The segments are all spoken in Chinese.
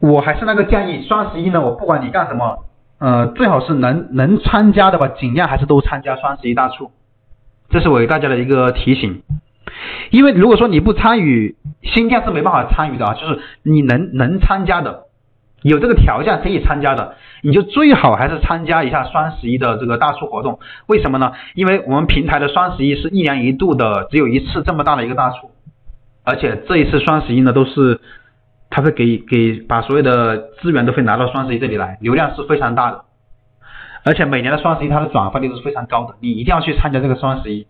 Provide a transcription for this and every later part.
我还是那个建议，双十一呢，我不管你干什么，呃，最好是能能参加的吧，尽量还是都参加双十一大促，这是我给大家的一个提醒。因为如果说你不参与，新店是没办法参与的啊，就是你能能参加的，有这个条件可以参加的，你就最好还是参加一下双十一的这个大促活动。为什么呢？因为我们平台的双十一是一年一度的，只有一次这么大的一个大促，而且这一次双十一呢，都是他会给给把所有的资源都会拿到双十一这里来，流量是非常大的，而且每年的双十一它的转发率都是非常高的，你一定要去参加这个双十一。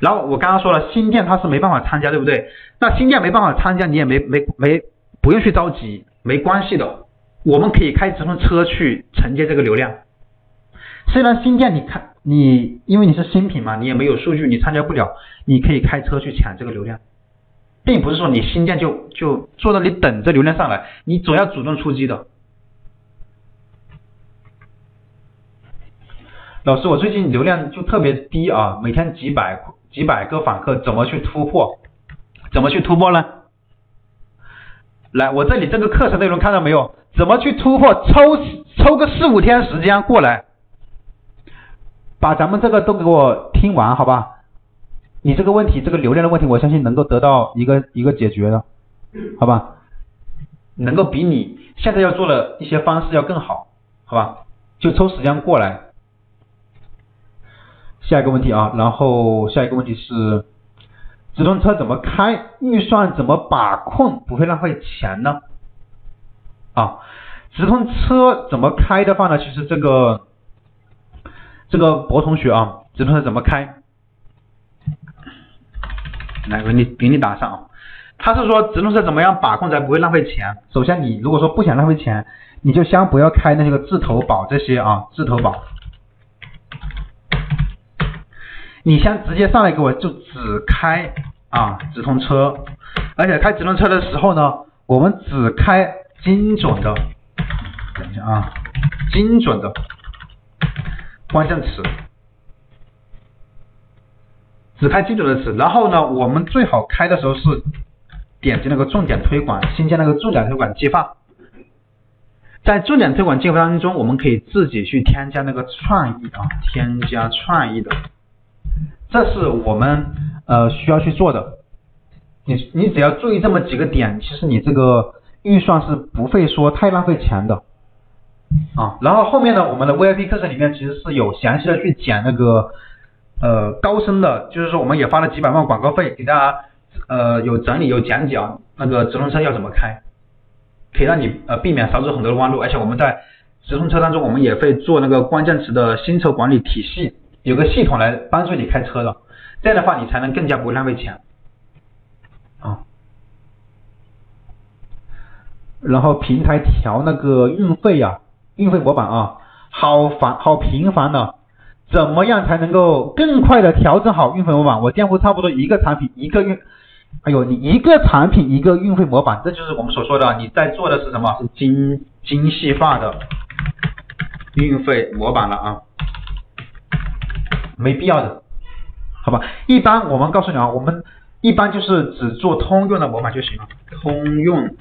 然后我刚刚说了，新店它是没办法参加，对不对？那新店没办法参加，你也没没没不用去着急，没关系的，我们可以开直通车去承接这个流量。虽然新店你看你因为你是新品嘛，你也没有数据，你参加不了，你可以开车去抢这个流量，并不是说你新店就就坐那里等着流量上来，你总要主动出击的。老师，我最近流量就特别低啊，每天几百几百个访客，怎么去突破？怎么去突破呢？来，我这里这个课程内容看到没有？怎么去突破？抽抽个四五天时间过来，把咱们这个都给我听完，好吧？你这个问题，这个流量的问题，我相信能够得到一个一个解决的，好吧？能够比你现在要做的一些方式要更好，好吧？就抽时间过来。下一个问题啊，然后下一个问题是，直通车怎么开？预算怎么把控不会浪费钱呢？啊，直通车怎么开的话呢？其实这个这个博同学啊，直通车怎么开？来给你给你打上啊，他是说直通车怎么样把控才不会浪费钱？首先你如果说不想浪费钱，你就先不要开那个自投保这些啊，自投保。你先直接上来给我就只开啊直通车，而且开直通车的时候呢，我们只开精准的，等一下啊，精准的关键词，只开精准的词。然后呢，我们最好开的时候是点击那个重点推广，新建那个重点推广计划，在重点推广计划当中，我们可以自己去添加那个创意啊，添加创意的。这是我们呃需要去做的，你你只要注意这么几个点，其实你这个预算是不会说太浪费钱的啊。然后后面呢，我们的 VIP 课程里面其实是有详细的去讲那个呃高深的，就是说我们也发了几百万广告费给大家呃有整理有讲解啊，那个直通车要怎么开，可以让你呃避免少走很多的弯路，而且我们在直通车当中我们也会做那个关键词的薪酬管理体系。有个系统来帮助你开车的，这样的话你才能更加不浪费钱啊。然后平台调那个运费呀，运费模板啊，好烦好频繁的，怎么样才能够更快的调整好运费模板？我店铺差不多一个产品一个运，哎呦，你一个产品一个运费模板，这就是我们所说的你在做的是什么？是精精细化的运费模板了啊。没必要的，好吧？一般我们告诉你啊，我们一般就是只做通用的模板就行了，通用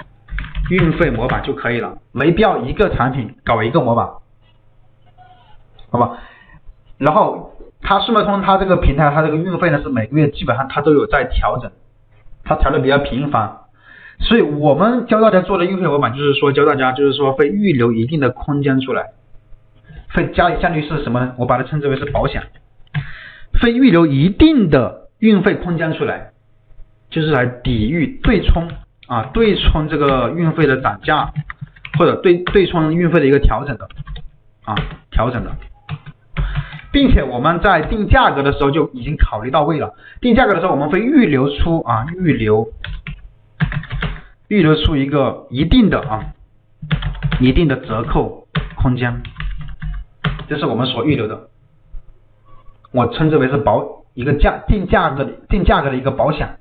运费模板就可以了，没必要一个产品搞一个模板，好吧？然后它顺脉通它这个平台，它这个运费呢是每个月基本上它都有在调整，它调的比较频繁，所以我们教大家做的运费模板就是说教大家就是说会预留一定的空间出来，会加相当于是什么？我把它称之为是保险。会预留一定的运费空间出来，就是来抵御对冲啊，对冲这个运费的涨价，或者对对冲运费的一个调整的啊，调整的，并且我们在定价格的时候就已经考虑到位了。定价格的时候，我们会预留出啊，预留预留出一个一定的啊，一定的折扣空间，这是我们所预留的。我称之为是保一个价定价格定价格的一个保险。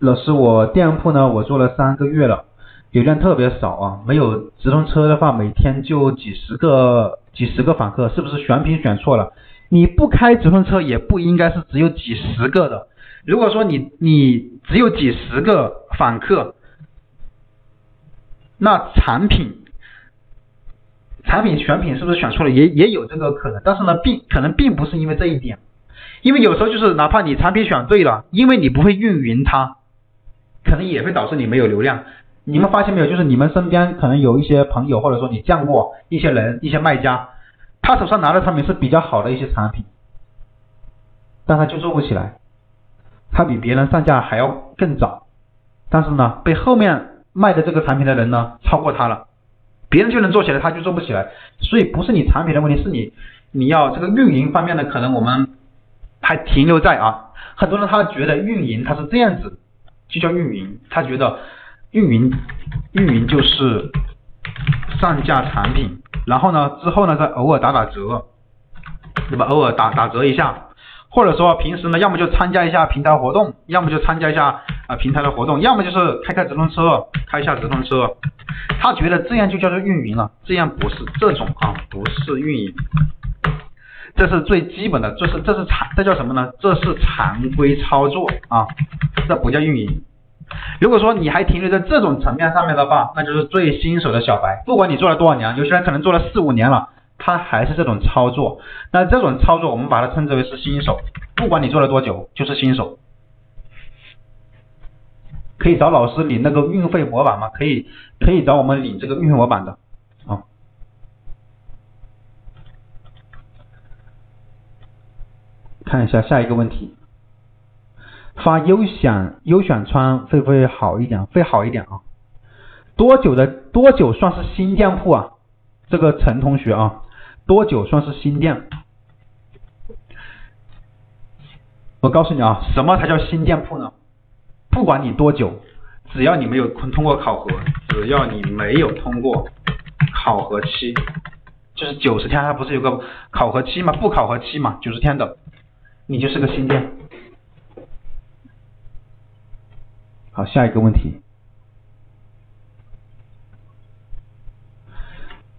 老师，我店铺呢，我做了三个月了，流量特别少啊，没有直通车的话，每天就几十个几十个访客，是不是选品选错了？你不开直通车也不应该是只有几十个的。如果说你你只有几十个访客，那产品产品选品是不是选错了？也也有这个可能，但是呢，并可能并不是因为这一点，因为有时候就是哪怕你产品选对了，因为你不会运营它，可能也会导致你没有流量。你们发现没有？就是你们身边可能有一些朋友，或者说你见过一些人、一些卖家，他手上拿的产品是比较好的一些产品，但他就做不起来，他比别人上架还要更早，但是呢，被后面卖的这个产品的人呢超过他了，别人就能做起来，他就做不起来。所以不是你产品的问题，是你你要这个运营方面的，可能我们还停留在啊，很多人他觉得运营他是这样子，就叫运营，他觉得。运营，运营就是上架产品，然后呢，之后呢，再偶尔打打折，对吧？偶尔打打折一下，或者说平时呢，要么就参加一下平台活动，要么就参加一下啊平台的活动，要么就是开开直通车，开一下直通车。他觉得这样就叫做运营了，这样不是这种啊，不是运营，这是最基本的，这是这是常，这叫什么呢？这是常规操作啊，这不叫运营。如果说你还停留在这种层面上面的话，那就是最新手的小白。不管你做了多少年，有些人可能做了四五年了，他还是这种操作。那这种操作我们把它称之为是新手。不管你做了多久，就是新手。可以找老师领那个运费模板吗？可以，可以找我们领这个运费模板的。啊，看一下下一个问题。发优选优选窗会不会好一点？会好一点啊？多久的多久算是新店铺啊？这个陈同学啊，多久算是新店？我告诉你啊，什么才叫新店铺呢？不管你多久，只要你没有通过考核，只要你没有通过考核期，就是九十天，它不是有个考核期吗？不考核期嘛，九十天的，你就是个新店。好，下一个问题。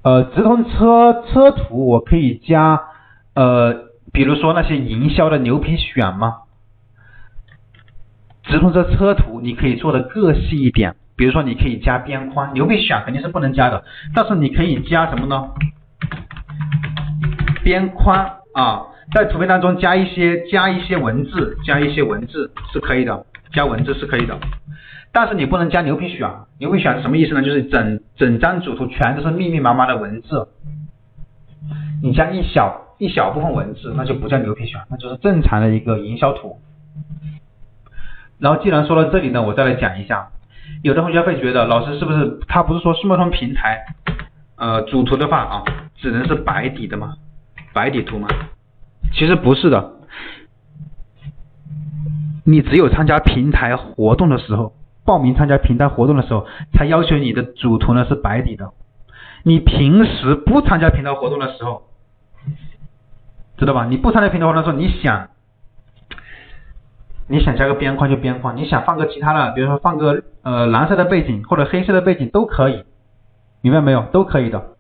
呃，直通车车图我可以加，呃，比如说那些营销的牛皮癣吗？直通车车图你可以做的个细一点，比如说你可以加边框，牛皮癣肯定是不能加的，但是你可以加什么呢？边框啊，在图片当中加一些加一些文字，加一些文字是可以的，加文字是可以的。但是你不能加牛皮癣，牛皮癣是什么意思呢？就是整整张主图全都是密密麻麻的文字，你加一小一小部分文字，那就不叫牛皮癣，那就是正常的一个营销图。然后既然说到这里呢，我再来讲一下，有的同学会觉得老师是不是他不是说速卖通平台，呃主图的话啊，只能是白底的吗？白底图吗？其实不是的，你只有参加平台活动的时候。报名参加平台活动的时候，才要求你的主图呢是白底的。你平时不参加平台活动的时候，知道吧？你不参加平台活动的时候，你想你想加个边框就边框，你想放个其他的，比如说放个呃蓝色的背景或者黑色的背景都可以，明白没有？都可以的。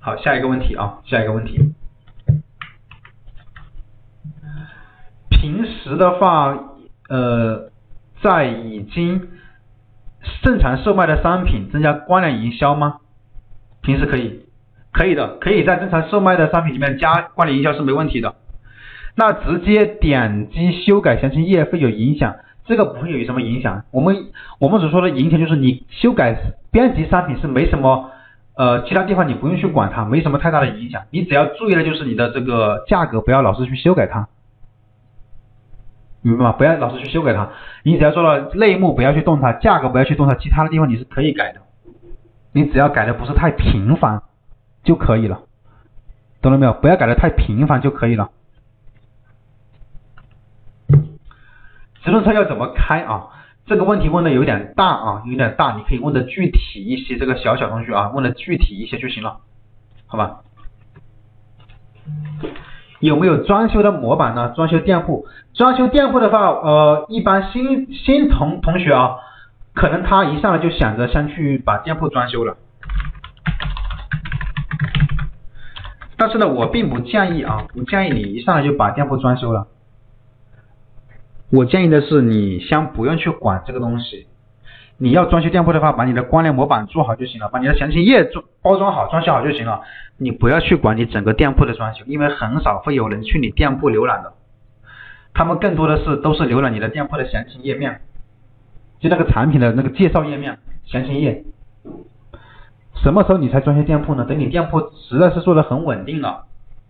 好，下一个问题啊，下一个问题。平时的话，呃。在已经正常售卖的商品增加关联营销吗？平时可以，可以的，可以在正常售卖的商品里面加关联营销是没问题的。那直接点击修改详情页会有影响？这个不会有什么影响。我们我们所说的影响就是你修改编辑商品是没什么，呃，其他地方你不用去管它，没什么太大的影响。你只要注意的就是你的这个价格不要老是去修改它。明白吗？不要老是去修改它，你只要做到类目不要去动它，价格不要去动它，其他的地方你是可以改的。你只要改的不是太频繁就可以了，懂了没有？不要改的太频繁就可以了。直通车要怎么开啊？这个问题问的有点大啊，有点大，你可以问的具体一些，这个小小同学啊，问的具体一些就行了，好吧？有没有装修的模板呢？装修店铺，装修店铺的话，呃，一般新新同同学啊，可能他一上来就想着先去把店铺装修了。但是呢，我并不建议啊，不建议你一上来就把店铺装修了。我建议的是，你先不用去管这个东西。你要装修店铺的话，把你的光联模板做好就行了，把你的详情页装包装好、装修好就行了。你不要去管你整个店铺的装修，因为很少会有人去你店铺浏览的。他们更多的是都是浏览你的店铺的详情页面，就那个产品的那个介绍页面、详情页。什么时候你才装修店铺呢？等你店铺实在是做的很稳定了，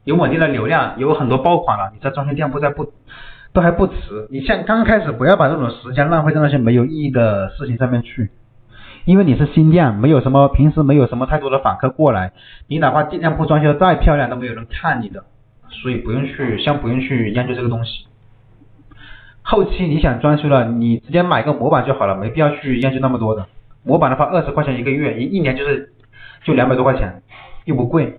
有稳定的流量，有很多爆款了，你再装修店铺再不都还不迟。你像刚开始不要把这种时间浪费在那些没有意义的事情上面去，因为你是新店，没有什么平时没有什么太多的访客过来，你哪怕店铺装修再漂亮都没有人看你的，所以不用去先不用去研究这个东西。后期你想装修了，你直接买个模板就好了，没必要去研究那么多的。模板的话，二十块钱一个月，一一年就是就两百多块钱，又不贵。